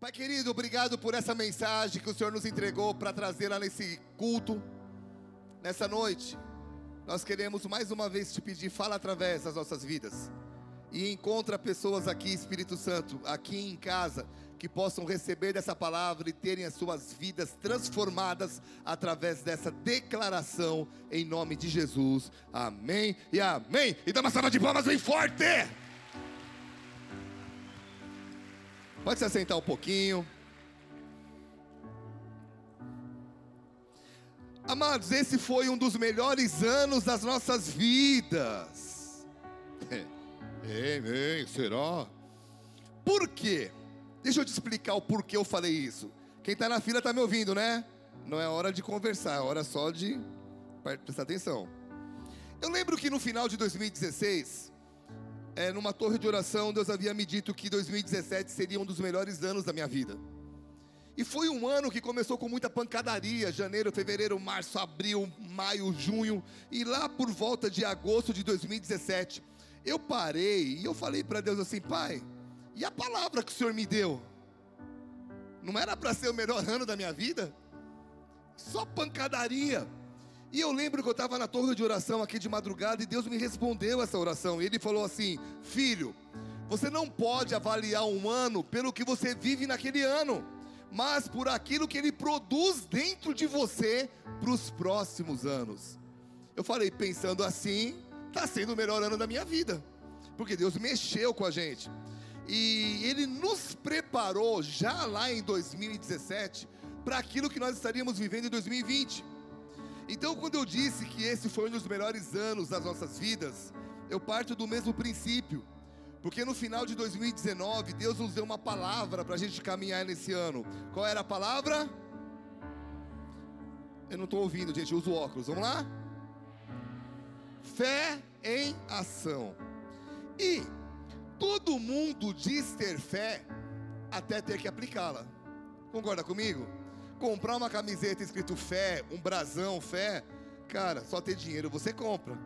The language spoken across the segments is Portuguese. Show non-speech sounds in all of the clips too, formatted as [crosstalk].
Pai querido, obrigado por essa mensagem que o Senhor nos entregou para trazer lá nesse culto, nessa noite. Nós queremos mais uma vez te pedir, fala através das nossas vidas. E encontra pessoas aqui, Espírito Santo, aqui em casa, que possam receber dessa palavra e terem as suas vidas transformadas através dessa declaração, em nome de Jesus. Amém e amém. E dá uma salva de palmas bem forte. Pode se assentar um pouquinho. Amados, esse foi um dos melhores anos das nossas vidas. [laughs] Amém, será? Por quê? Deixa eu te explicar o porquê eu falei isso. Quem está na fila está me ouvindo, né? Não é hora de conversar, é hora só de prestar atenção. Eu lembro que no final de 2016, é, numa torre de oração, Deus havia me dito que 2017 seria um dos melhores anos da minha vida. E foi um ano que começou com muita pancadaria: janeiro, fevereiro, março, abril, maio, junho. E lá por volta de agosto de 2017, eu parei e eu falei para Deus assim: Pai, e a palavra que o Senhor me deu? Não era para ser o melhor ano da minha vida? Só pancadaria. E eu lembro que eu estava na torre de oração aqui de madrugada e Deus me respondeu essa oração. Ele falou assim: Filho, você não pode avaliar um ano pelo que você vive naquele ano, mas por aquilo que Ele produz dentro de você para os próximos anos. Eu falei, pensando assim, está sendo o melhor ano da minha vida, porque Deus mexeu com a gente. E Ele nos preparou já lá em 2017 para aquilo que nós estaríamos vivendo em 2020. Então, quando eu disse que esse foi um dos melhores anos das nossas vidas, eu parto do mesmo princípio. Porque no final de 2019, Deus nos deu uma palavra para a gente caminhar nesse ano. Qual era a palavra? Eu não estou ouvindo, gente, eu uso óculos. Vamos lá? Fé em ação. E todo mundo diz ter fé até ter que aplicá-la. Concorda comigo? Comprar uma camiseta escrito fé, um brasão, fé, cara, só ter dinheiro você compra.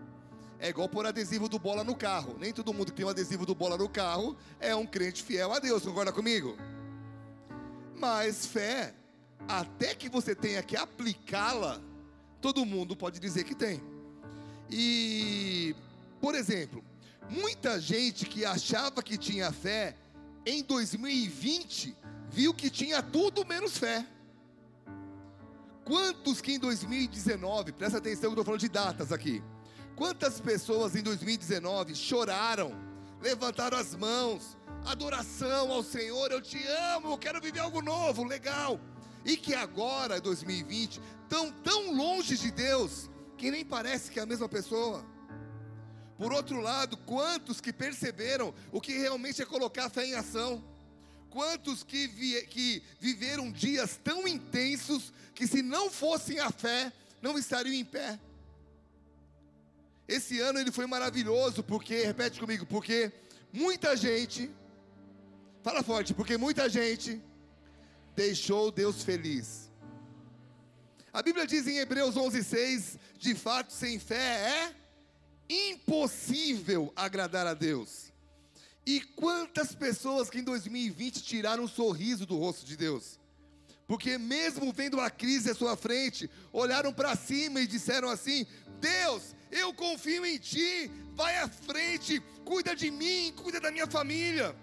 É igual pôr adesivo do bola no carro. Nem todo mundo que tem um adesivo do bola no carro é um crente fiel a Deus, concorda comigo? Mas fé, até que você tenha que aplicá-la, todo mundo pode dizer que tem. E, por exemplo, muita gente que achava que tinha fé, em 2020, viu que tinha tudo menos fé. Quantos que em 2019, presta atenção que eu estou falando de datas aqui. Quantas pessoas em 2019 choraram, levantaram as mãos, adoração ao Senhor, eu te amo, eu quero viver algo novo, legal. E que agora, 2020, estão tão longe de Deus, que nem parece que é a mesma pessoa. Por outro lado, quantos que perceberam o que realmente é colocar a fé em ação? Quantos que, vi, que viveram dias tão intensos que, se não fossem a fé, não estariam em pé? Esse ano ele foi maravilhoso, porque, repete comigo, porque muita gente, fala forte, porque muita gente deixou Deus feliz. A Bíblia diz em Hebreus 11:6, de fato, sem fé é impossível agradar a Deus. E quantas pessoas que em 2020 tiraram um sorriso do rosto de Deus? Porque mesmo vendo a crise à sua frente, olharam para cima e disseram assim: Deus, eu confio em Ti, vai à frente, cuida de mim, cuida da minha família.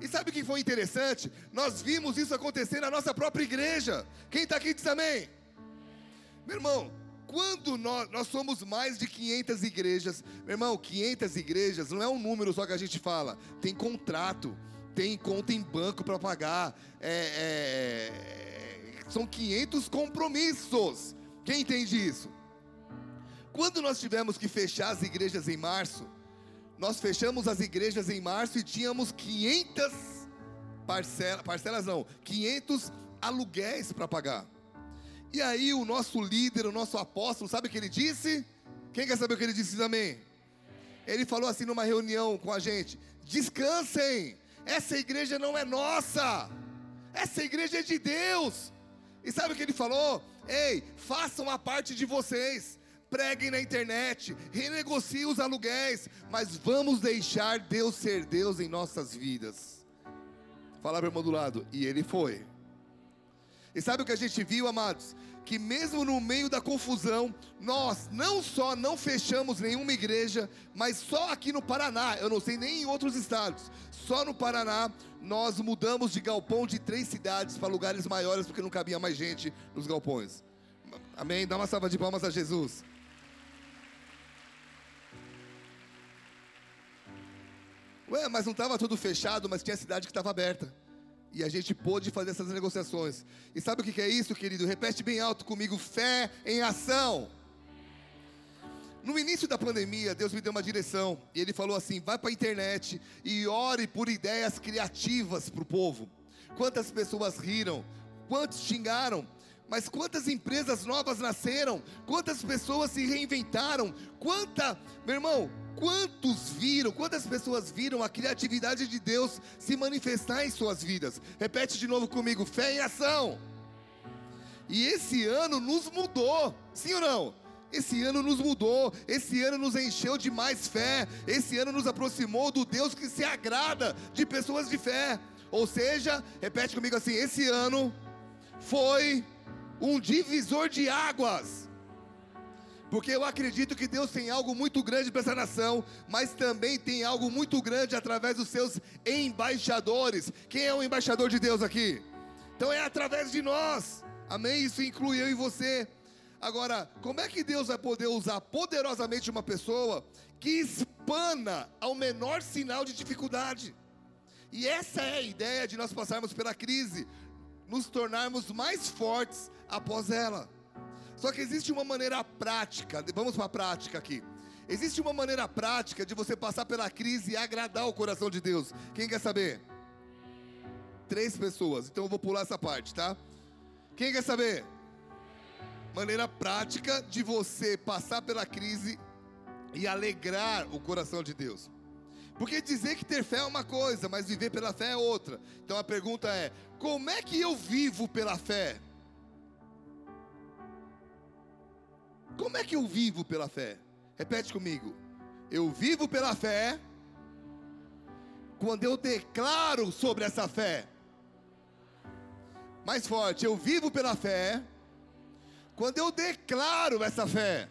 E sabe o que foi interessante? Nós vimos isso acontecer na nossa própria igreja. Quem está aqui diz amém. Meu irmão, quando nós, nós somos mais de 500 igrejas, meu irmão, 500 igrejas não é um número só que a gente fala, tem contrato, tem conta em banco para pagar, é, é, são 500 compromissos. Quem entende isso? Quando nós tivemos que fechar as igrejas em março, nós fechamos as igrejas em março e tínhamos 500 parcelas, parcelas não, 500 aluguéis para pagar. E aí o nosso líder, o nosso apóstolo, sabe o que ele disse? Quem quer saber o que ele disse também? Ele falou assim numa reunião com a gente: descansem, essa igreja não é nossa, essa igreja é de Deus. E sabe o que ele falou? Ei, façam a parte de vocês, preguem na internet, renegociem os aluguéis, mas vamos deixar Deus ser Deus em nossas vidas. Fala para o irmão do lado. E ele foi. E sabe o que a gente viu, amados? Que mesmo no meio da confusão, nós não só não fechamos nenhuma igreja, mas só aqui no Paraná, eu não sei nem em outros estados, só no Paraná nós mudamos de galpão de três cidades para lugares maiores porque não cabia mais gente nos galpões. Amém? Dá uma salva de palmas a Jesus. Ué, mas não estava tudo fechado, mas tinha cidade que estava aberta. E a gente pôde fazer essas negociações. E sabe o que é isso, querido? Repete bem alto comigo: fé em ação. No início da pandemia, Deus me deu uma direção. E Ele falou assim: vai para a internet e ore por ideias criativas para o povo. Quantas pessoas riram, quantos xingaram, mas quantas empresas novas nasceram, quantas pessoas se reinventaram, quanta, meu irmão, quantos viram, quantas pessoas viram a criatividade de Deus se manifestar em suas vidas? Repete de novo comigo: fé em ação. E esse ano nos mudou, sim ou não? Esse ano nos mudou, esse ano nos encheu de mais fé, esse ano nos aproximou do Deus que se agrada de pessoas de fé. Ou seja, repete comigo assim: esse ano foi um divisor de águas. Porque eu acredito que Deus tem algo muito grande para essa nação, mas também tem algo muito grande através dos seus embaixadores. Quem é o embaixador de Deus aqui? Então é através de nós. Amém? Isso inclui eu e você. Agora, como é que Deus vai poder usar poderosamente uma pessoa que espana ao menor sinal de dificuldade? E essa é a ideia de nós passarmos pela crise, nos tornarmos mais fortes após ela. Só que existe uma maneira prática, vamos para a prática aqui. Existe uma maneira prática de você passar pela crise e agradar o coração de Deus. Quem quer saber? Três pessoas, então eu vou pular essa parte, tá? Quem quer saber? Maneira prática de você passar pela crise e alegrar o coração de Deus. Porque dizer que ter fé é uma coisa, mas viver pela fé é outra. Então a pergunta é: como é que eu vivo pela fé? Como é que eu vivo pela fé? Repete comigo. Eu vivo pela fé quando eu declaro sobre essa fé. Mais forte, eu vivo pela fé quando eu declaro essa fé.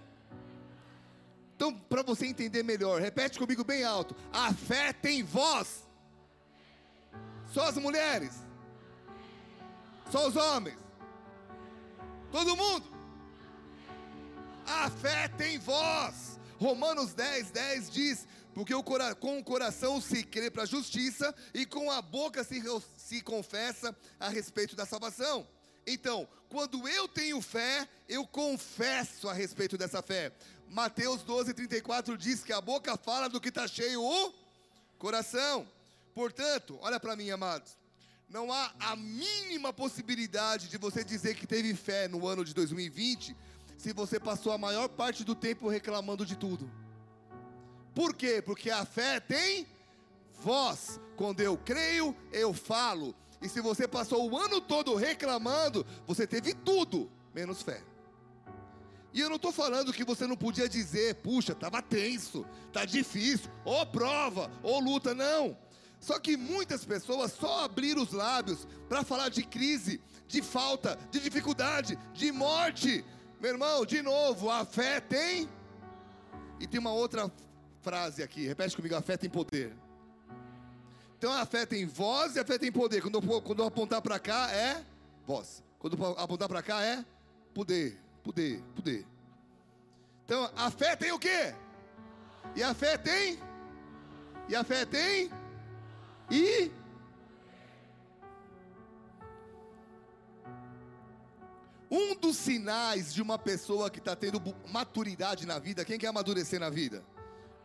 Então, para você entender melhor, repete comigo bem alto: a fé tem voz. Só as mulheres, só os homens, todo mundo. A fé tem voz. Romanos 10, 10 diz: Porque com o coração se crê para a justiça e com a boca se, se confessa a respeito da salvação. Então, quando eu tenho fé, eu confesso a respeito dessa fé. Mateus 12, 34 diz que a boca fala do que está cheio o coração. Portanto, olha para mim, amados. Não há a mínima possibilidade de você dizer que teve fé no ano de 2020 se você passou a maior parte do tempo reclamando de tudo. Por quê? Porque a fé tem voz. Quando eu creio, eu falo. E se você passou o ano todo reclamando, você teve tudo menos fé. E eu não estou falando que você não podia dizer, puxa, estava tenso, está difícil, ou prova, ou luta, não. Só que muitas pessoas só abriram os lábios para falar de crise, de falta, de dificuldade, de morte. Meu irmão, de novo, a fé tem. E tem uma outra frase aqui, repete comigo: a fé tem poder. Então a fé tem voz e a fé tem poder. Quando eu, quando eu apontar para cá é voz. Quando eu apontar para cá é poder poder, poder. Então, a fé tem o quê? E a fé tem? E a fé tem? E? Um dos sinais de uma pessoa que está tendo maturidade na vida, quem quer amadurecer na vida?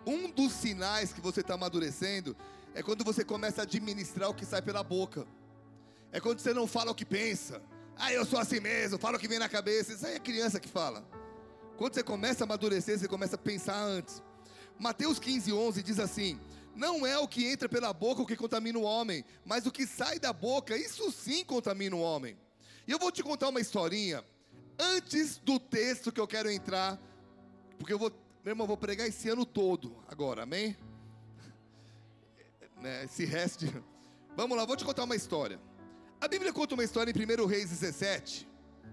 Um dos sinais que você está amadurecendo é quando você começa a administrar o que sai pela boca. É quando você não fala o que pensa. Ah, eu sou assim mesmo, falo o que vem na cabeça. Isso aí é criança que fala. Quando você começa a amadurecer, você começa a pensar antes. Mateus 15, 11 diz assim: Não é o que entra pela boca o que contamina o homem, mas o que sai da boca, isso sim contamina o homem. E eu vou te contar uma historinha antes do texto que eu quero entrar, porque eu vou, meu irmão, eu vou pregar esse ano todo agora, amém? [laughs] Né, esse resto. De... Vamos lá, vou te contar uma história. A Bíblia conta uma história em 1 Reis 17.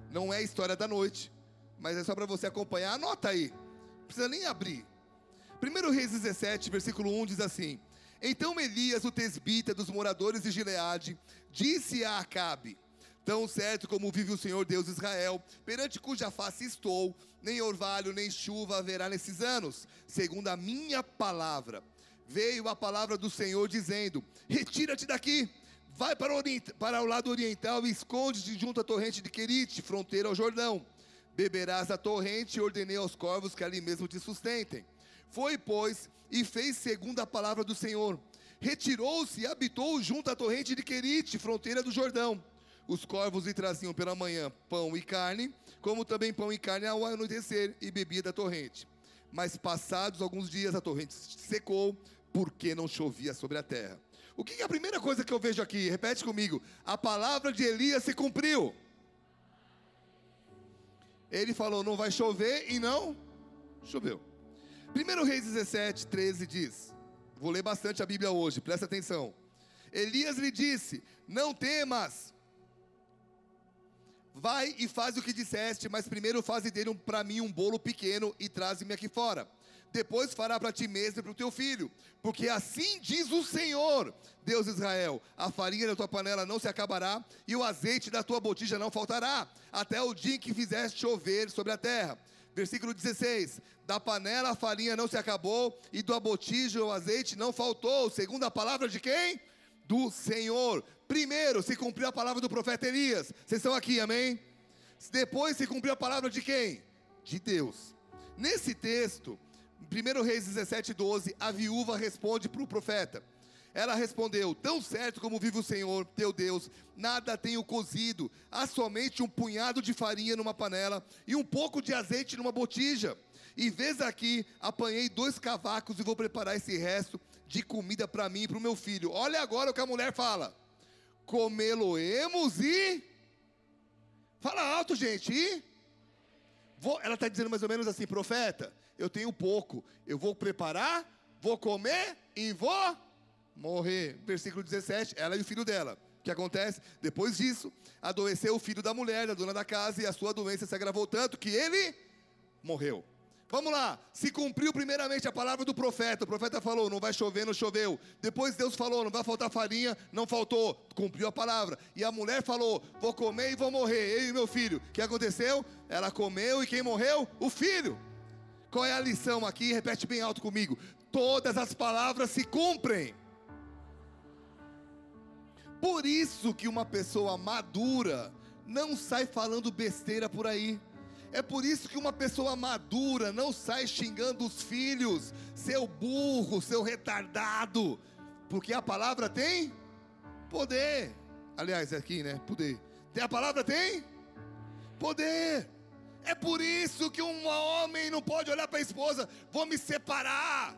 Não é a história da noite, mas é só para você acompanhar. Anota aí, não precisa nem abrir. 1 Reis 17, versículo 1 diz assim: Então Elias, o tesbita dos moradores de Gileade, disse a Acabe: Tão certo como vive o Senhor Deus de Israel, perante cuja face estou, nem orvalho nem chuva haverá nesses anos, segundo a minha palavra. Veio a palavra do Senhor dizendo: Retira-te daqui, vai para o, para o lado oriental e esconde-te junto à torrente de Querite, fronteira ao Jordão. Beberás da torrente e ordenei aos corvos que ali mesmo te sustentem. Foi, pois, e fez segundo a palavra do Senhor. Retirou-se e habitou junto à torrente de Querite, fronteira do Jordão. Os corvos lhe traziam pela manhã pão e carne, como também pão e carne ao anoitecer, e bebia da torrente. Mas passados alguns dias a torrente secou, porque não chovia sobre a terra. O que é a primeira coisa que eu vejo aqui? Repete comigo. A palavra de Elias se cumpriu. Ele falou: não vai chover e não choveu. 1 Reis 17, 13 diz: Vou ler bastante a Bíblia hoje, presta atenção. Elias lhe disse: Não temas, vai e faz o que disseste, mas primeiro faze dele um, para mim um bolo pequeno e traze-me aqui fora. Depois fará para ti mesmo e para o teu filho, porque assim diz o Senhor, Deus de Israel: a farinha da tua panela não se acabará, e o azeite da tua botija não faltará, até o dia em que fizeste chover sobre a terra. Versículo 16: Da panela a farinha não se acabou, e do botija o azeite não faltou, segundo a palavra de quem? Do Senhor. Primeiro se cumpriu a palavra do profeta Elias. Vocês estão aqui, amém? Depois se cumpriu a palavra de quem? De Deus. Nesse texto, 1 Reis 17, 12, a viúva responde para o profeta. Ela respondeu: Tão certo como vive o Senhor, teu Deus, nada tenho cozido, há somente um punhado de farinha numa panela e um pouco de azeite numa botija. E vês aqui, apanhei dois cavacos e vou preparar esse resto de comida para mim e para o meu filho. Olha agora o que a mulher fala: Comê-lo-emos e. Fala alto, gente, e. Vou... Ela está dizendo mais ou menos assim, profeta eu tenho pouco. Eu vou preparar, vou comer e vou morrer. Versículo 17, ela e o filho dela. O que acontece? Depois disso, adoeceu o filho da mulher, da dona da casa, e a sua doença se agravou tanto que ele morreu. Vamos lá, se cumpriu primeiramente a palavra do profeta. O profeta falou: não vai chover, não choveu. Depois Deus falou: não vai faltar farinha, não faltou. Cumpriu a palavra. E a mulher falou: vou comer e vou morrer, eu e meu filho. O que aconteceu? Ela comeu e quem morreu? O filho. Qual é a lição aqui? Repete bem alto comigo. Todas as palavras se cumprem. Por isso que uma pessoa madura não sai falando besteira por aí. É por isso que uma pessoa madura não sai xingando os filhos, seu burro, seu retardado, porque a palavra tem poder. Aliás, é aqui, né? Poder. Tem a palavra tem poder. É por isso que um homem não pode olhar para a esposa, vou me separar.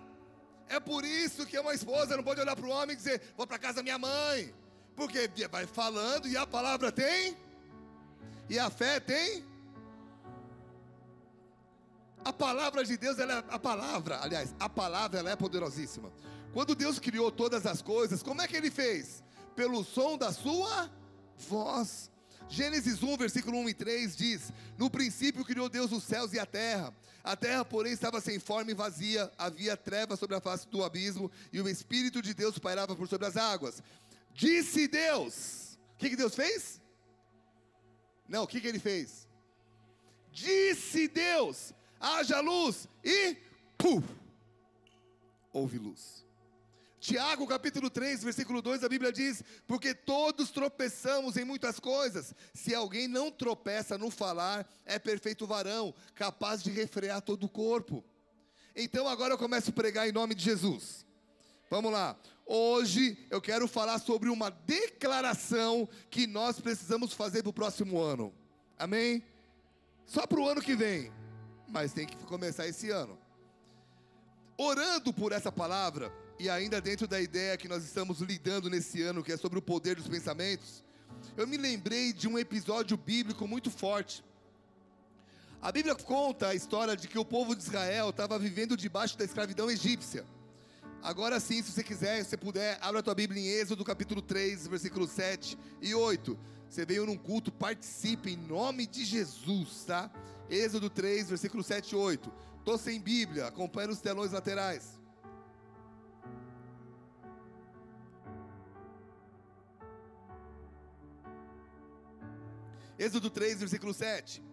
É por isso que uma esposa não pode olhar para o homem e dizer, vou para casa da minha mãe. Porque vai falando e a palavra tem, e a fé tem. A palavra de Deus, ela é a palavra, aliás, a palavra ela é poderosíssima. Quando Deus criou todas as coisas, como é que ele fez? Pelo som da sua voz. Gênesis 1, versículo 1 e 3 diz: No princípio criou Deus os céus e a terra. A terra, porém, estava sem forma e vazia, havia trevas sobre a face do abismo, e o Espírito de Deus pairava por sobre as águas. Disse Deus: O que, que Deus fez? Não, o que, que ele fez? Disse Deus: haja luz, e puf, houve luz. Tiago capítulo 3, versículo 2, a Bíblia diz: Porque todos tropeçamos em muitas coisas. Se alguém não tropeça no falar, é perfeito varão, capaz de refrear todo o corpo. Então agora eu começo a pregar em nome de Jesus. Vamos lá. Hoje eu quero falar sobre uma declaração que nós precisamos fazer para o próximo ano. Amém? Só para o ano que vem, mas tem que começar esse ano. Orando por essa palavra e ainda dentro da ideia que nós estamos lidando nesse ano, que é sobre o poder dos pensamentos, eu me lembrei de um episódio bíblico muito forte. A Bíblia conta a história de que o povo de Israel estava vivendo debaixo da escravidão egípcia. Agora sim, se você quiser, se você puder, abra a tua Bíblia em Êxodo capítulo 3, versículos 7 e 8. Você veio num culto, participe em nome de Jesus, tá? Êxodo 3, versículo 7 e 8. Tô sem Bíblia, acompanha nos telões laterais. Êxodo 3, versículo 7.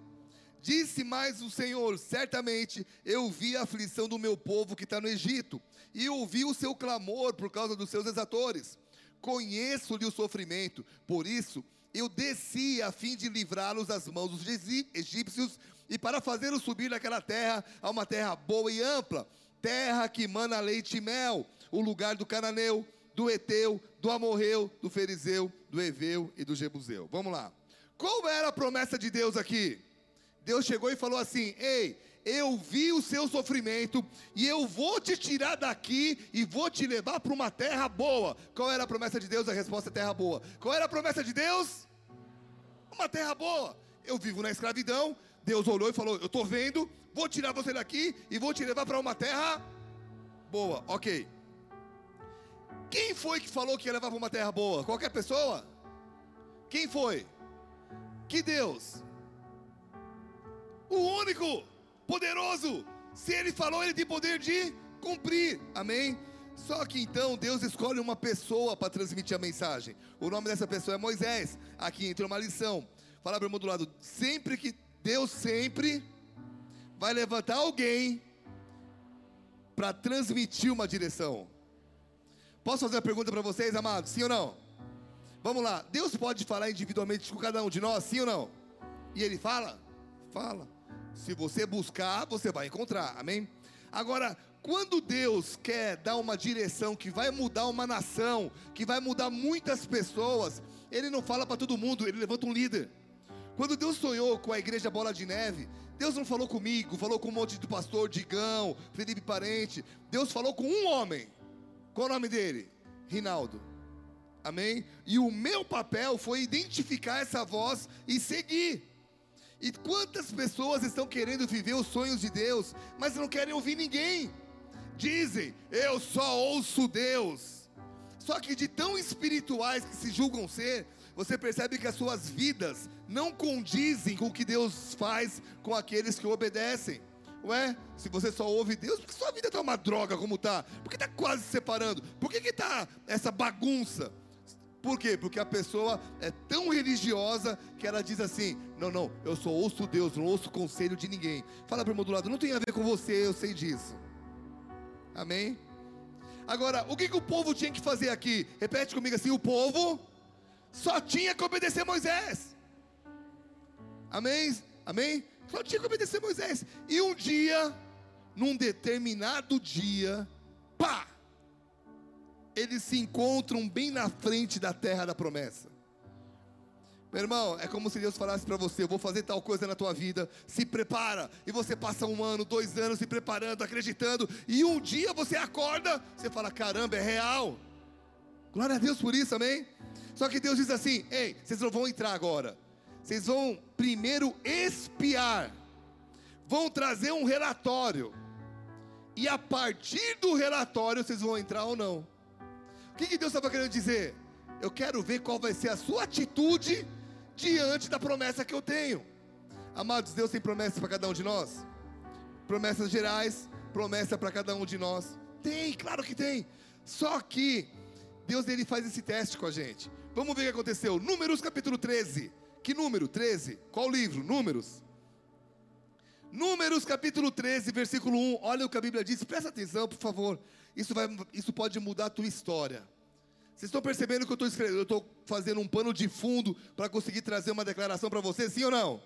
Disse mais o Senhor: Certamente eu vi a aflição do meu povo que está no Egito, e ouvi o seu clamor por causa dos seus exatores. Conheço-lhe o sofrimento, por isso eu desci a fim de livrá-los das mãos dos egípcios e para fazê-los subir naquela terra a uma terra boa e ampla, terra que mana leite e mel, o lugar do cananeu, do eteu, do amorreu, do ferizeu, do eveu e do jebuseu. Vamos lá. Qual era a promessa de Deus aqui? Deus chegou e falou assim: Ei, eu vi o seu sofrimento e eu vou te tirar daqui e vou te levar para uma terra boa. Qual era a promessa de Deus? A resposta é terra boa. Qual era a promessa de Deus? Uma terra boa. Eu vivo na escravidão. Deus olhou e falou: Eu estou vendo, vou tirar você daqui e vou te levar para uma terra boa. Ok. Quem foi que falou que ia levar para uma terra boa? Qualquer pessoa? Quem foi? Que Deus? O único, poderoso. Se ele falou, ele tem poder de cumprir. Amém? Só que então Deus escolhe uma pessoa para transmitir a mensagem. O nome dessa pessoa é Moisés. Aqui entra uma lição. Fala para o irmão do lado. Sempre que Deus sempre vai levantar alguém para transmitir uma direção. Posso fazer uma pergunta para vocês, amados? Sim ou não? Vamos lá. Deus pode falar individualmente com cada um de nós, sim ou não? E ele fala? Fala. Se você buscar, você vai encontrar. Amém? Agora, quando Deus quer dar uma direção que vai mudar uma nação, que vai mudar muitas pessoas, Ele não fala para todo mundo, Ele levanta um líder. Quando Deus sonhou com a igreja Bola de Neve, Deus não falou comigo, falou com um monte de pastor, Digão, Felipe Parente. Deus falou com um homem. Qual o nome dele? Rinaldo. Amém? E o meu papel foi identificar essa voz e seguir. E quantas pessoas estão querendo viver os sonhos de Deus, mas não querem ouvir ninguém? Dizem, eu só ouço Deus. Só que de tão espirituais que se julgam ser, você percebe que as suas vidas não condizem com o que Deus faz com aqueles que obedecem. Ué, se você só ouve Deus, por que sua vida está uma droga como está? Por que está quase se separando? Por que está essa bagunça? Por quê? Porque a pessoa é tão religiosa que ela diz assim: não, não, eu só ouço Deus, não ouço conselho de ninguém. Fala para o irmão do lado, não tem a ver com você, eu sei disso. Amém? Agora, o que, que o povo tinha que fazer aqui? Repete comigo assim: o povo só tinha que obedecer Moisés. Amém? Amém? Só tinha que obedecer Moisés. E um dia, num determinado dia, pá! eles se encontram bem na frente da terra da promessa. Meu irmão, é como se Deus falasse para você: Eu vou fazer tal coisa na tua vida, se prepara. E você passa um ano, dois anos se preparando, acreditando. E um dia você acorda, você fala: Caramba, é real. Glória a Deus por isso, amém? Só que Deus diz assim: Ei, vocês não vão entrar agora. Vocês vão primeiro espiar. Vão trazer um relatório. E a partir do relatório vocês vão entrar ou não que, que Deus estava querendo dizer? Eu quero ver qual vai ser a sua atitude diante da promessa que eu tenho. Amados, Deus tem promessas para cada um de nós? Promessas gerais, promessa para cada um de nós? Tem, claro que tem. Só que Deus ele faz esse teste com a gente. Vamos ver o que aconteceu. Números capítulo 13. Que número? 13. Qual livro? Números. Números capítulo 13, versículo 1. Olha o que a Bíblia diz. Presta atenção, por favor. Isso, vai, isso pode mudar a tua história. Vocês estão percebendo que eu estou escrevendo? Eu estou fazendo um pano de fundo para conseguir trazer uma declaração para vocês, sim ou não?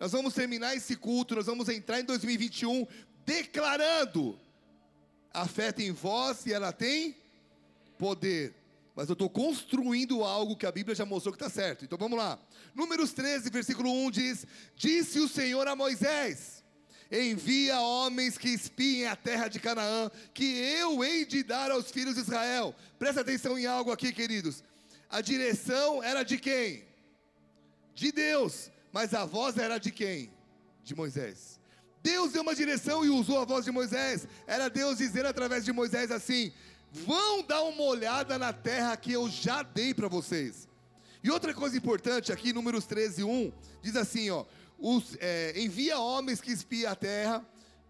Nós vamos terminar esse culto, nós vamos entrar em 2021 declarando: a fé tem voz e ela tem poder. Mas eu estou construindo algo que a Bíblia já mostrou que está certo. Então vamos lá. Números 13, versículo 1 diz: Disse o Senhor a Moisés: envia homens que espiem a terra de Canaã, que eu hei de dar aos filhos de Israel. Presta atenção em algo aqui, queridos. A direção era de quem? De Deus. Mas a voz era de quem? De Moisés. Deus deu uma direção e usou a voz de Moisés. Era Deus dizendo através de Moisés assim: vão dar uma olhada na terra que eu já dei para vocês. E outra coisa importante aqui, números 13, 1, diz assim, ó, os, é, envia homens que espiem a terra,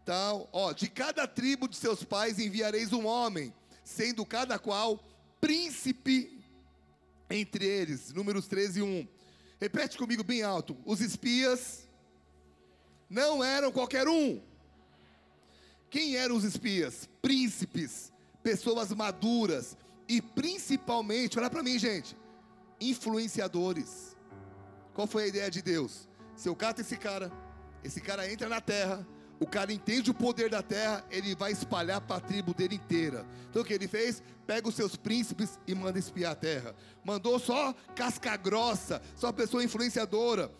tal, ó, de cada tribo de seus pais enviareis um homem, sendo cada qual príncipe entre eles. Números 13, 1. Repete comigo bem alto. Os espias não eram qualquer um. Quem eram os espias? Príncipes, pessoas maduras e principalmente, olha para mim, gente, influenciadores. Qual foi a ideia de Deus? Se eu cato esse cara, esse cara entra na terra, o cara entende o poder da terra, ele vai espalhar para a tribo dele inteira. Então o que ele fez? Pega os seus príncipes e manda espiar a terra. Mandou só casca grossa, só pessoa influenciadora.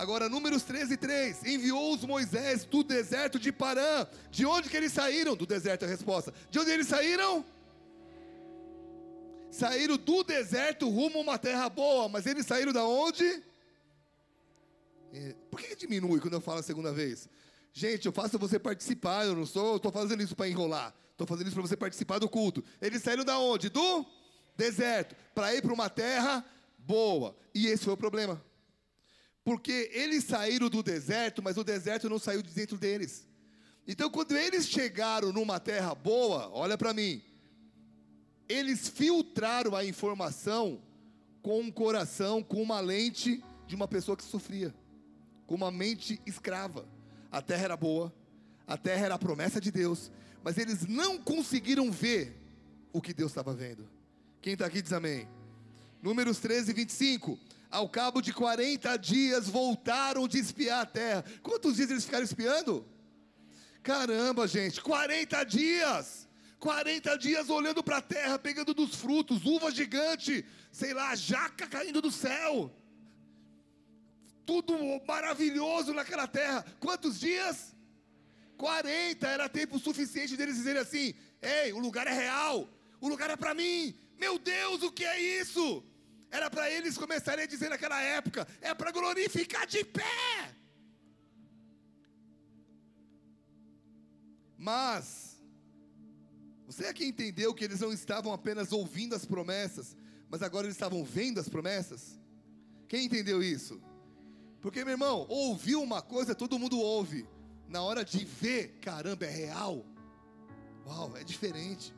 Agora, números 13, 3. Enviou-os Moisés do deserto de Parã. De onde que eles saíram? Do deserto a resposta. De onde eles saíram? Saíram do deserto rumo a uma terra boa. Mas eles saíram da onde? É, por que diminui quando eu falo a segunda vez? Gente, eu faço você participar, eu não sou, estou fazendo isso para enrolar. Estou fazendo isso para você participar do culto. Eles saíram da onde? Do deserto, para ir para uma terra boa. E esse foi o problema. Porque eles saíram do deserto, mas o deserto não saiu de dentro deles. Então, quando eles chegaram numa terra boa, olha para mim, eles filtraram a informação com um coração, com uma lente de uma pessoa que sofria, com uma mente escrava. A terra era boa, a terra era a promessa de Deus, mas eles não conseguiram ver o que Deus estava vendo. Quem está aqui diz amém. Números 13, 25. Ao cabo de 40 dias voltaram de espiar a terra. Quantos dias eles ficaram espiando? Caramba, gente, 40 dias! 40 dias olhando para a terra, pegando dos frutos, uva gigante, sei lá, jaca caindo do céu tudo maravilhoso naquela terra. Quantos dias? 40 era tempo suficiente deles dizerem assim: Ei, o lugar é real, o lugar é para mim. Meu Deus, o que é isso? Era para eles começarem a dizer naquela época: É para glorificar de pé. Mas, você aqui entendeu que eles não estavam apenas ouvindo as promessas, mas agora eles estavam vendo as promessas? Quem entendeu isso? Porque, meu irmão, ouvir uma coisa todo mundo ouve. Na hora de ver, caramba, é real. Uau, é diferente.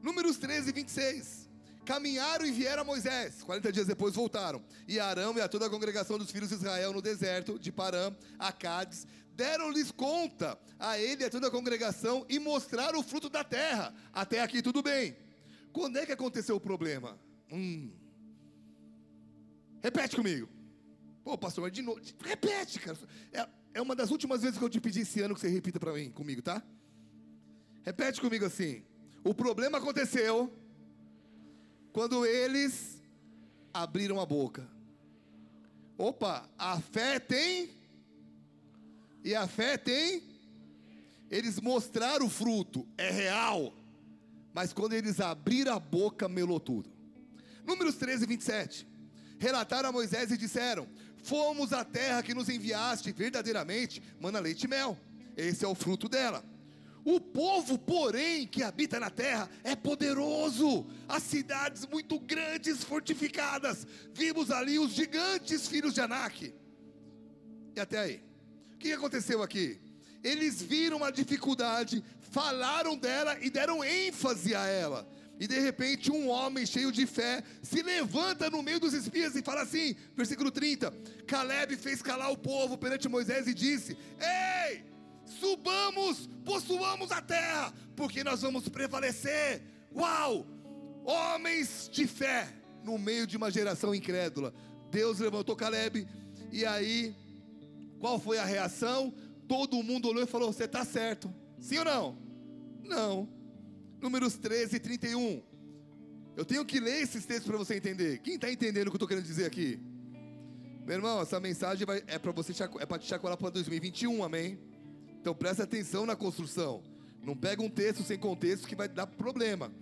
Números 13 e 26. Caminharam e vieram a Moisés. 40 dias depois voltaram. E Arão e a toda a congregação dos filhos de Israel no deserto de Parã, a Cádiz, deram-lhes conta a ele e a toda a congregação e mostraram o fruto da terra. Até aqui tudo bem. Quando é que aconteceu o problema? Hum. Repete comigo. Pô, pastor, mas de novo. Repete, cara. É, é uma das últimas vezes que eu te pedi esse ano que você repita para mim, comigo, tá? Repete comigo assim. O problema aconteceu quando eles abriram a boca. Opa, a fé tem. E a fé tem. Eles mostraram o fruto, é real. Mas quando eles abriram a boca, melou tudo. Números 13, 27. Relataram a Moisés e disseram: Fomos à terra que nos enviaste verdadeiramente, mana leite e mel. Esse é o fruto dela. O povo, porém, que habita na terra é poderoso, as cidades muito grandes, fortificadas. Vimos ali os gigantes filhos de Anak. E até aí. O que aconteceu aqui? Eles viram uma dificuldade, falaram dela e deram ênfase a ela. E de repente um homem cheio de fé se levanta no meio dos espias e fala assim, versículo 30: Caleb fez calar o povo perante Moisés e disse: Ei, subamos, possuamos a terra, porque nós vamos prevalecer. Uau! Homens de fé no meio de uma geração incrédula. Deus levantou Caleb e aí qual foi a reação? Todo mundo olhou e falou: Você está certo. Sim ou não? Não. Números 13 e 31. Eu tenho que ler esses textos para você entender. Quem está entendendo o que eu estou querendo dizer aqui? Meu irmão, essa mensagem vai, é para você é para te chacoalhar para 2021, amém? Então presta atenção na construção. Não pega um texto sem contexto que vai dar problema.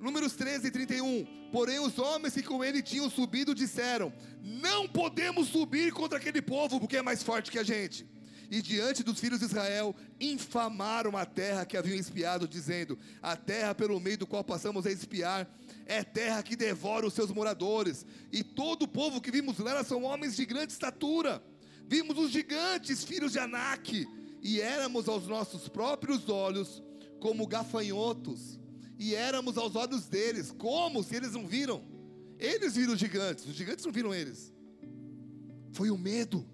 Números 13 e 31. Porém, os homens que com ele tinham subido disseram: Não podemos subir contra aquele povo, porque é mais forte que a gente. e diante dos filhos de Israel infamaram a terra que haviam espiado, dizendo: A terra pelo meio do qual passamos a espiar é terra que devora os seus moradores, e todo o povo que vimos nela são homens de grande estatura. Vimos os gigantes, filhos de Anak, e éramos aos nossos próprios olhos como gafanhotos, e éramos aos olhos deles como se eles não viram. Eles viram os gigantes, os gigantes não viram eles. Foi o medo.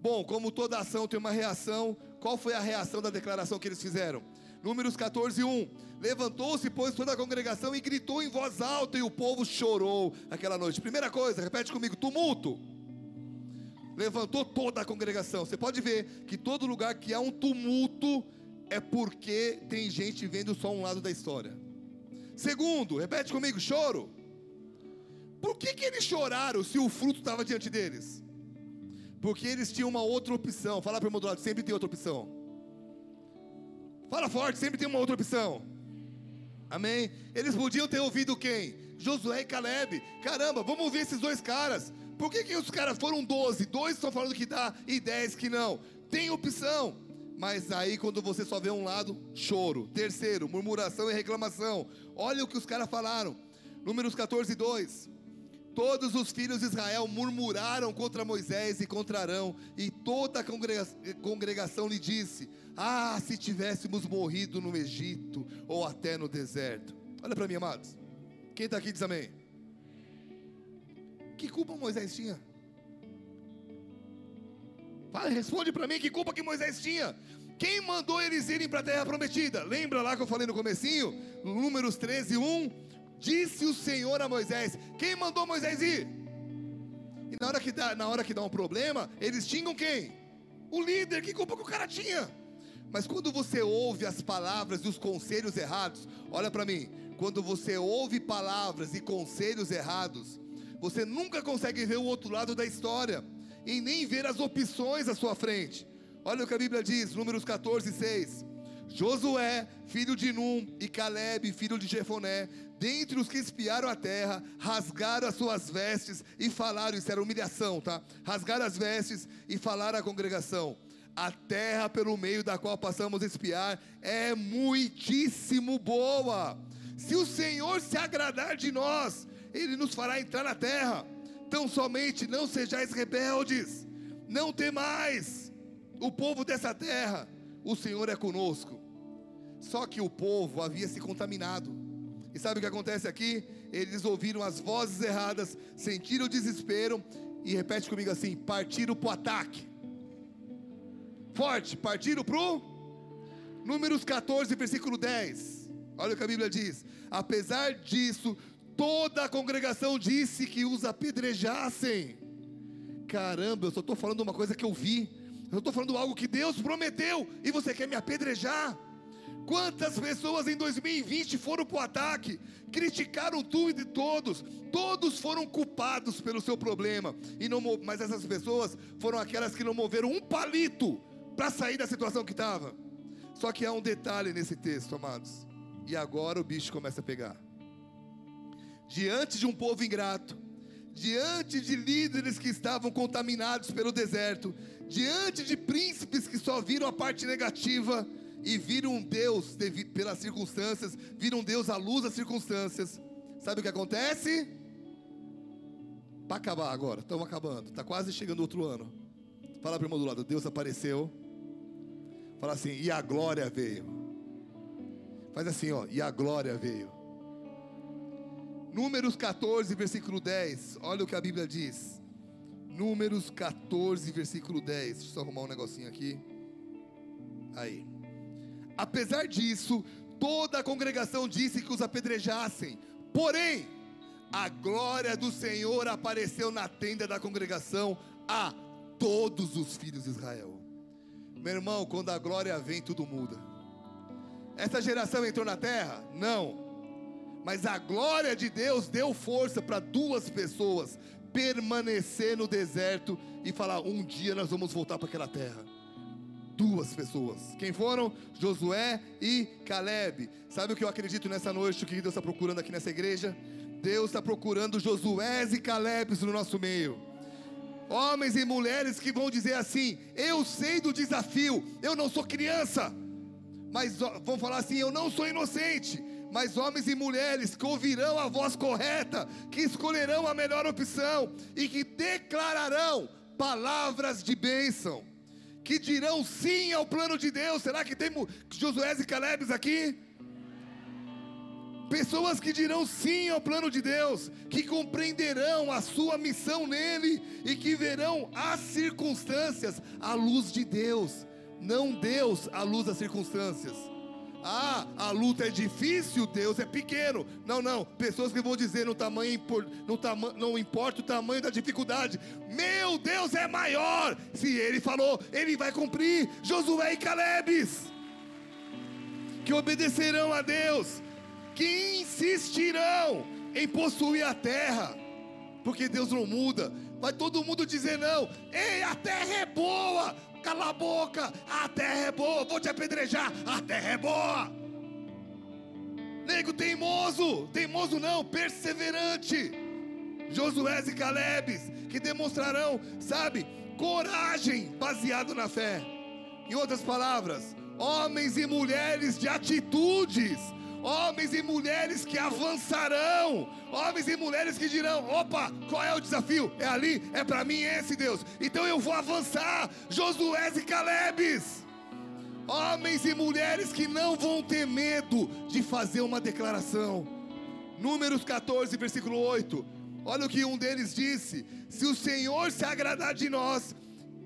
Bom, como toda ação tem uma reação, qual foi a reação da declaração que eles fizeram? Números 14, 1. Levantou-se, pois, toda a congregação e gritou em voz alta, e o povo chorou aquela noite. Primeira coisa, repete comigo: tumulto. Levantou toda a congregação. Você pode ver que todo lugar que há um tumulto é porque tem gente vendo só um lado da história. Segundo, repete comigo: choro. Por que, que eles choraram se o fruto estava diante deles? Porque eles tinham uma outra opção. Fala para o meu lado, sempre tem outra opção. Fala forte, sempre tem uma outra opção. Amém? Eles podiam ter ouvido quem? Josué e Caleb. Caramba, vamos ouvir esses dois caras. Por que, que os caras foram 12? Dois estão falando que dá e 10 que não. Tem opção. Mas aí, quando você só vê um lado, choro. Terceiro, murmuração e reclamação. Olha o que os caras falaram. Números 14, 2. Todos os filhos de Israel murmuraram contra Moisés e contra Arão, e toda a congregação lhe disse: Ah, se tivéssemos morrido no Egito ou até no deserto. Olha para mim, amados. Quem está aqui diz amém. Culpa Moisés tinha? Fala, responde para mim que culpa que Moisés tinha. Quem mandou eles irem para a terra prometida? Lembra lá que eu falei no comecinho? Números 13, 1 Disse o Senhor a Moisés: Quem mandou Moisés ir? E na hora que dá, na hora que dá um problema, eles xingam quem? O líder, que culpa que o cara tinha? Mas quando você ouve as palavras e os conselhos errados, olha para mim, quando você ouve palavras e conselhos errados, você nunca consegue ver o outro lado da história e nem ver as opções à sua frente. Olha o que a Bíblia diz, Números 14, 6. Josué, filho de Num, e Caleb, filho de Jefoné, dentre os que espiaram a terra, rasgaram as suas vestes e falaram, isso era humilhação, tá? Rasgaram as vestes e falaram à congregação: a terra pelo meio da qual passamos a espiar é muitíssimo boa. Se o Senhor se agradar de nós, Ele nos fará entrar na terra. Tão somente não sejais rebeldes, não temais o povo dessa terra, o Senhor é conosco. Só que o povo havia se contaminado. E sabe o que acontece aqui? Eles ouviram as vozes erradas, sentiram o desespero e repete comigo assim: partiram para o ataque. Forte, partiram para o. Números 14, versículo 10. Olha o que a Bíblia diz. Apesar disso, toda a congregação disse que os apedrejassem. Caramba, eu só estou falando uma coisa que eu vi. Eu estou falando algo que Deus prometeu e você quer me apedrejar? Quantas pessoas em 2020 foram para o ataque, criticaram tudo e todos, todos foram culpados pelo seu problema, e não, mas essas pessoas foram aquelas que não moveram um palito para sair da situação que estava. Só que há um detalhe nesse texto, amados, e agora o bicho começa a pegar. Diante de um povo ingrato, diante de líderes que estavam contaminados pelo deserto, diante de príncipes que só viram a parte negativa, e viram um Deus pelas circunstâncias, viram Deus à luz das circunstâncias. Sabe o que acontece? Para acabar agora, estamos acabando, está quase chegando outro ano. Fala para o irmão do lado, Deus apareceu. Fala assim, e a glória veio. Faz assim, ó, e a glória veio. Números 14, versículo 10. Olha o que a Bíblia diz. Números 14, versículo 10. Deixa eu só arrumar um negocinho aqui. Aí. Apesar disso, toda a congregação disse que os apedrejassem. Porém, a glória do Senhor apareceu na tenda da congregação a todos os filhos de Israel. Meu irmão, quando a glória vem, tudo muda. Essa geração entrou na terra? Não. Mas a glória de Deus deu força para duas pessoas permanecer no deserto e falar: um dia nós vamos voltar para aquela terra duas pessoas. Quem foram? Josué e Caleb. Sabe o que eu acredito nessa noite? O que Deus está procurando aqui nessa igreja? Deus está procurando Josué e Caleb no nosso meio. Homens e mulheres que vão dizer assim: Eu sei do desafio, eu não sou criança. Mas vão falar assim: Eu não sou inocente. Mas homens e mulheres que ouvirão a voz correta, que escolherão a melhor opção e que declararão palavras de bênção, que dirão sim ao plano de Deus. Será que tem Josué e Calebes aqui? Pessoas que dirão sim ao plano de Deus, que compreenderão a sua missão nele e que verão as circunstâncias à luz de Deus, não Deus à luz das circunstâncias. Ah, a luta é difícil, Deus é pequeno. Não, não. Pessoas que vão dizer no tamanho, no tama, não importa o tamanho da dificuldade. Meu Deus é maior. Se Ele falou, Ele vai cumprir. Josué e Calebes que obedecerão a Deus que insistirão em possuir a terra, porque Deus não muda. Vai todo mundo dizer não. Ei, a terra é boa. Cala a boca. A terra é boa. Vou te apedrejar. A terra é boa. Nego teimoso. Teimoso não, perseverante. Josué e Calebes que demonstrarão, sabe, coragem baseado na fé. Em outras palavras, homens e mulheres de atitudes homens e mulheres que avançarão, homens e mulheres que dirão: opa, qual é o desafio? É ali, é para mim esse Deus, então eu vou avançar. Josué e Calebes, homens e mulheres que não vão ter medo de fazer uma declaração. Números 14, versículo 8. Olha o que um deles disse: Se o Senhor se agradar de nós,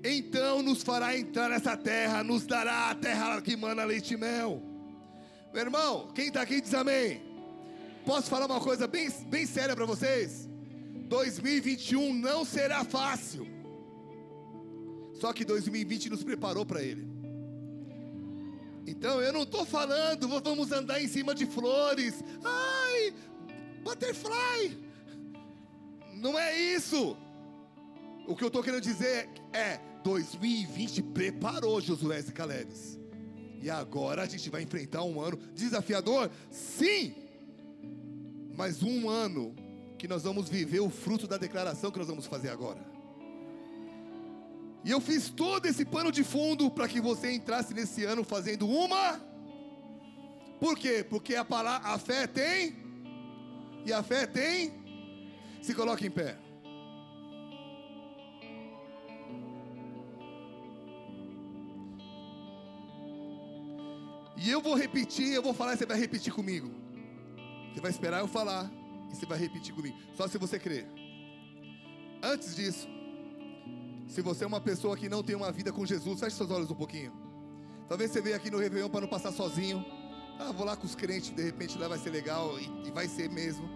então nos fará entrar nessa terra, nos dará a terra que mana leite e mel. Meu irmão, quem está aqui diz amém. Posso falar uma coisa bem, bem séria para vocês? 2021 não será fácil. Só que 2020 nos preparou para ele. Então eu não estou falando, vamos andar em cima de flores. Ai, butterfly. Não é isso. O que eu estou querendo dizer é: 2020 preparou Josué e Calebes. E agora a gente vai enfrentar um ano desafiador? Sim! Mas um ano que nós vamos viver o fruto da declaração que nós vamos fazer agora. E eu fiz todo esse pano de fundo para que você entrasse nesse ano fazendo uma. Por quê? Porque a, palavra, a fé tem. E a fé tem. Se coloque em pé. E eu vou repetir, eu vou falar e você vai repetir comigo. Você vai esperar eu falar e você vai repetir comigo. Só se você crer. Antes disso, se você é uma pessoa que não tem uma vida com Jesus, feche seus olhos um pouquinho. Talvez você veja aqui no Réveillon para não passar sozinho. Ah, vou lá com os crentes, de repente lá vai ser legal e, e vai ser mesmo.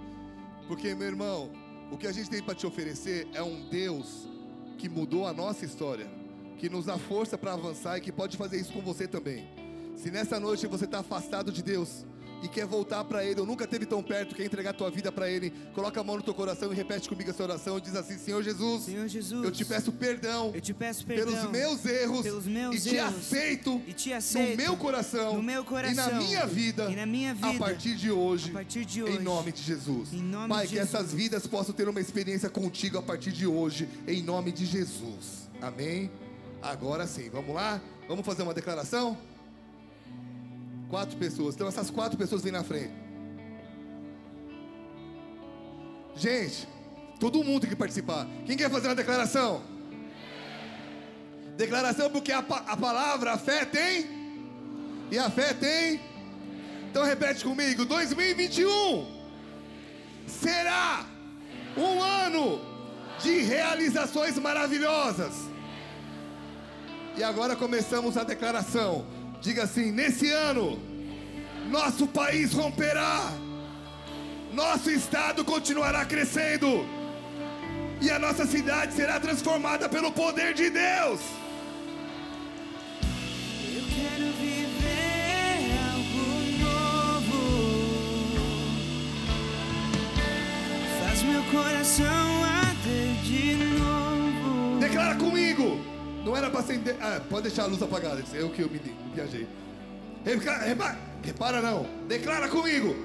Porque, meu irmão, o que a gente tem para te oferecer é um Deus que mudou a nossa história, que nos dá força para avançar e que pode fazer isso com você também. Se nessa noite você está afastado de Deus e quer voltar para Ele, ou nunca esteve tão perto, quer entregar a tua vida para Ele, coloca a mão no teu coração e repete comigo essa oração. E diz assim: Senhor Jesus, Senhor Jesus, eu te peço perdão, eu te peço perdão pelos meus erros, pelos meus e, te erros, aceito, e te aceito no meu coração, no meu coração e na minha vida, na minha vida a partir de hoje, a partir de hoje em nome de Jesus. Nome Pai, de que Jesus. essas vidas possam ter uma experiência contigo a partir de hoje, em nome de Jesus. Amém? Agora sim, vamos lá? Vamos fazer uma declaração? Quatro pessoas. Então essas quatro pessoas vêm na frente. Gente, todo mundo tem que participar. Quem quer fazer uma declaração? Declaração porque a, a palavra, a fé tem. E a fé tem. Então repete comigo: 2021 será um ano de realizações maravilhosas. E agora começamos a declaração. Diga assim: nesse ano, nosso país romperá, nosso estado continuará crescendo, e a nossa cidade será transformada pelo poder de Deus. Eu quero viver algo novo. Faz meu coração arder de novo. Declara comigo. Não era para acender. Ah, pode deixar a luz apagada. Eu que eu me, me viajei. Repara, repara, repara não. Declara comigo.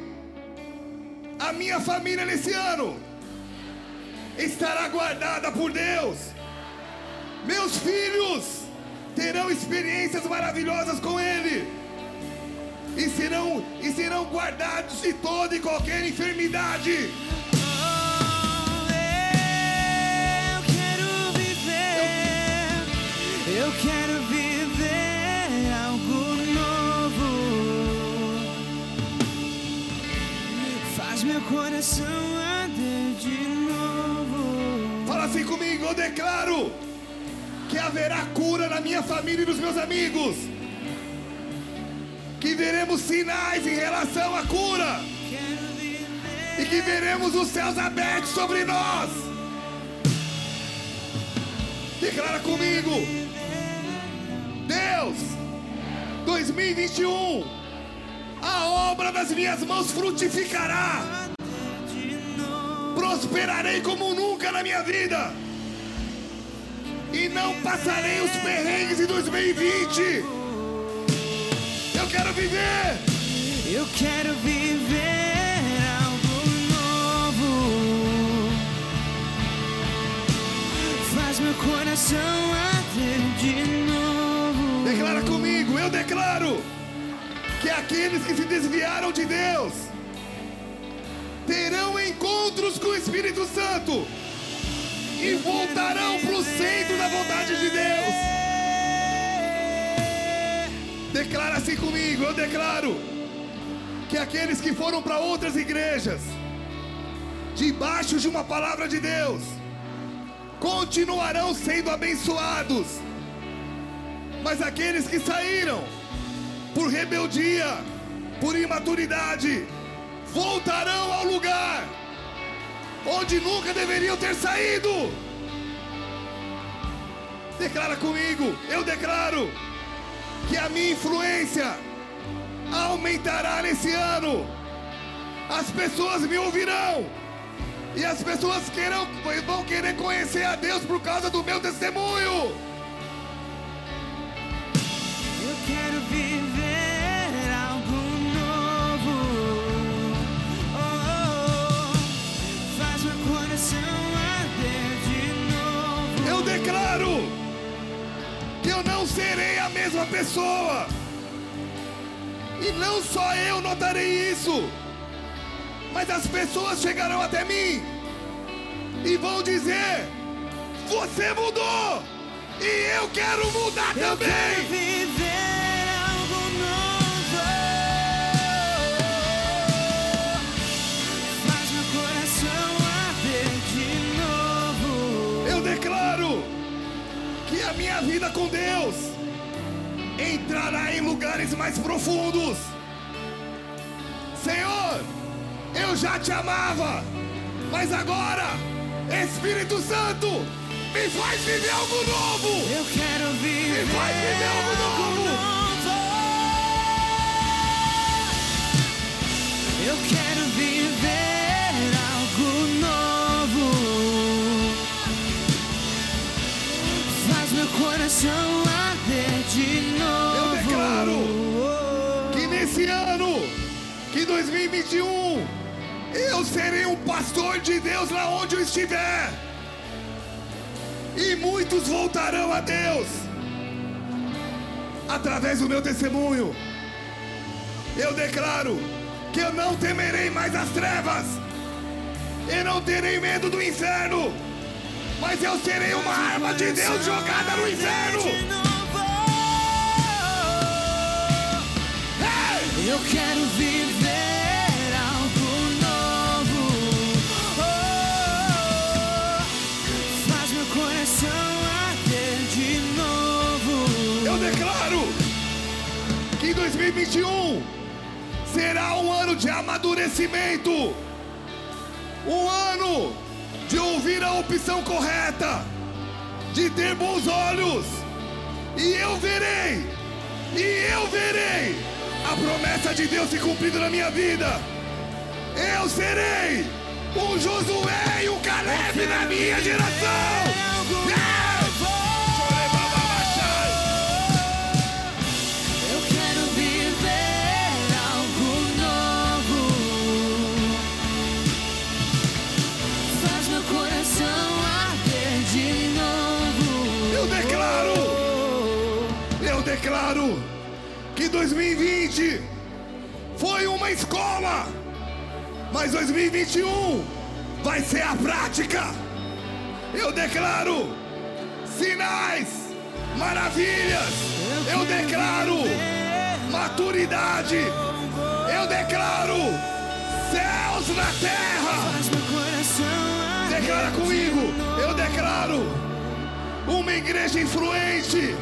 A minha família nesse ano estará guardada por Deus. Meus filhos terão experiências maravilhosas com Ele. E serão, e serão guardados de toda e qualquer enfermidade. Eu quero viver algo novo. Faz meu coração arder de novo. Fala assim comigo, eu declaro que haverá cura na minha família e nos meus amigos. Que veremos sinais em relação à cura. E que veremos os céus abertos sobre nós. Declara comigo. Deus, 2021, a obra das minhas mãos frutificará. de. Prosperarei como nunca na minha vida. E não passarei os perrengues em 2020. Eu quero viver. Eu quero viver algo novo. Faz meu coração arder de novo. Declara comigo, eu declaro que aqueles que se desviaram de Deus terão encontros com o Espírito Santo e voltarão para o centro da vontade de Deus. Declara assim comigo, eu declaro que aqueles que foram para outras igrejas, debaixo de uma palavra de Deus, continuarão sendo abençoados. Mas aqueles que saíram por rebeldia, por imaturidade, voltarão ao lugar onde nunca deveriam ter saído. Declara comigo, eu declaro que a minha influência aumentará nesse ano. As pessoas me ouvirão. E as pessoas querão, vão querer conhecer a Deus por causa do meu testemunho. Declaro que eu não serei a mesma pessoa. E não só eu notarei isso, mas as pessoas chegarão até mim e vão dizer: Você mudou! E eu quero mudar Eu quero também! viver com Deus entrará em lugares mais profundos. Senhor, eu já te amava, mas agora, Espírito Santo, me faz viver algo novo. Eu quero viver Me faz viver algo novo. Eu quero viver coração arder de novo. Eu declaro que nesse ano, que 2021, eu serei um pastor de Deus lá onde eu estiver. E muitos voltarão a Deus através do meu testemunho. Eu declaro que eu não temerei mais as trevas. Eu não terei medo do inferno. Mas eu serei uma arma de Deus jogada no inferno. De novo. Ei! Eu quero viver algo novo. Oh, faz meu coração arder de novo. Eu declaro que 2021 será um ano de amadurecimento, um ano de ouvir a opção correta, de ter bons olhos, e eu verei, e eu verei a promessa de Deus se cumprindo na minha vida. Eu serei um Josué e um Caleb na minha geração. Declaro que 2020 foi uma escola, mas 2021 vai ser a prática. Eu declaro sinais, maravilhas. Eu declaro maturidade. Eu declaro céus na terra. Declara de comigo. Eu declaro uma igreja influente.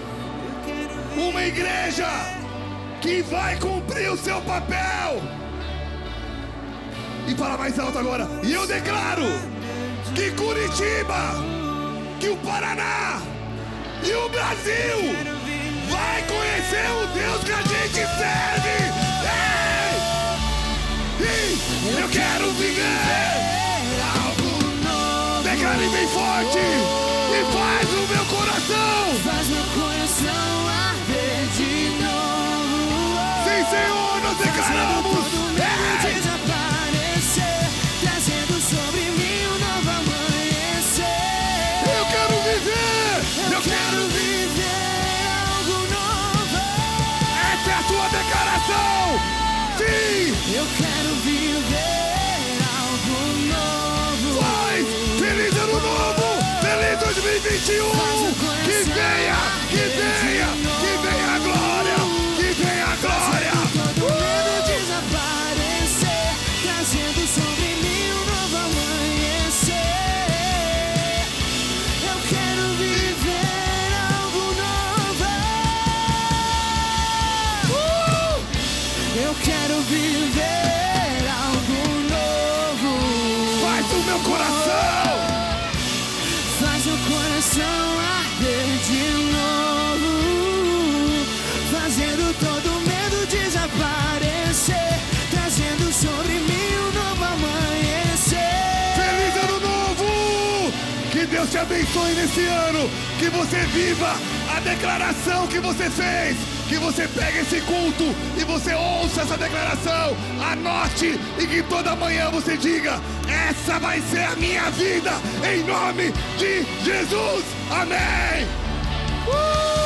Uma igreja que vai cumprir o seu papel. E fala mais alto agora. E eu declaro que Curitiba, que o Paraná e o Brasil vai conhecer o Deus que a gente serve. Ei! Ei! Eu quero viver algo novo. Declare bem forte e faz o meu coração. Faz meu coração Senhor, Abençoe nesse ano. Que você viva a declaração que você fez. Que você pegue esse culto e você ouça essa declaração. Anote e que toda manhã você diga: Essa vai ser a minha vida. Em nome de Jesus. Amém. Uh!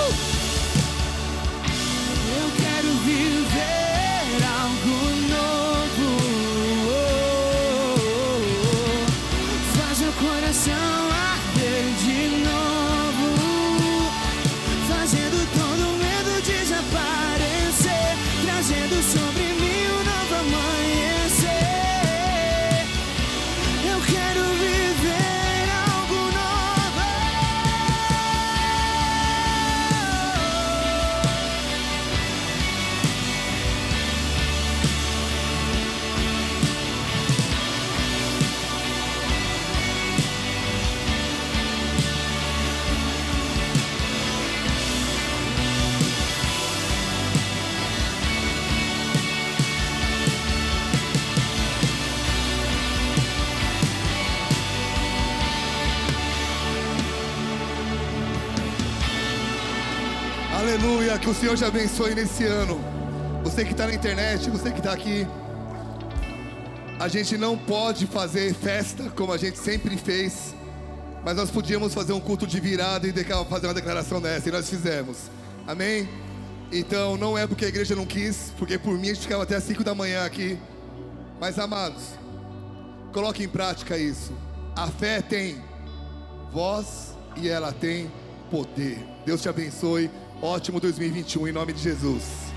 Aleluia. Que o Senhor te abençoe nesse ano. Você que está na internet, você que está aqui. A gente não pode fazer festa como a gente sempre fez. Mas nós podíamos fazer um culto de virada e fazer uma declaração dessa. E nós fizemos. Amém? Então não é porque a igreja não quis, porque por mim a gente ficava até as 5 da manhã aqui. Mas amados, coloque em prática isso. A fé tem voz e ela tem poder. Deus te abençoe. Ótimo 2021 em nome de Jesus.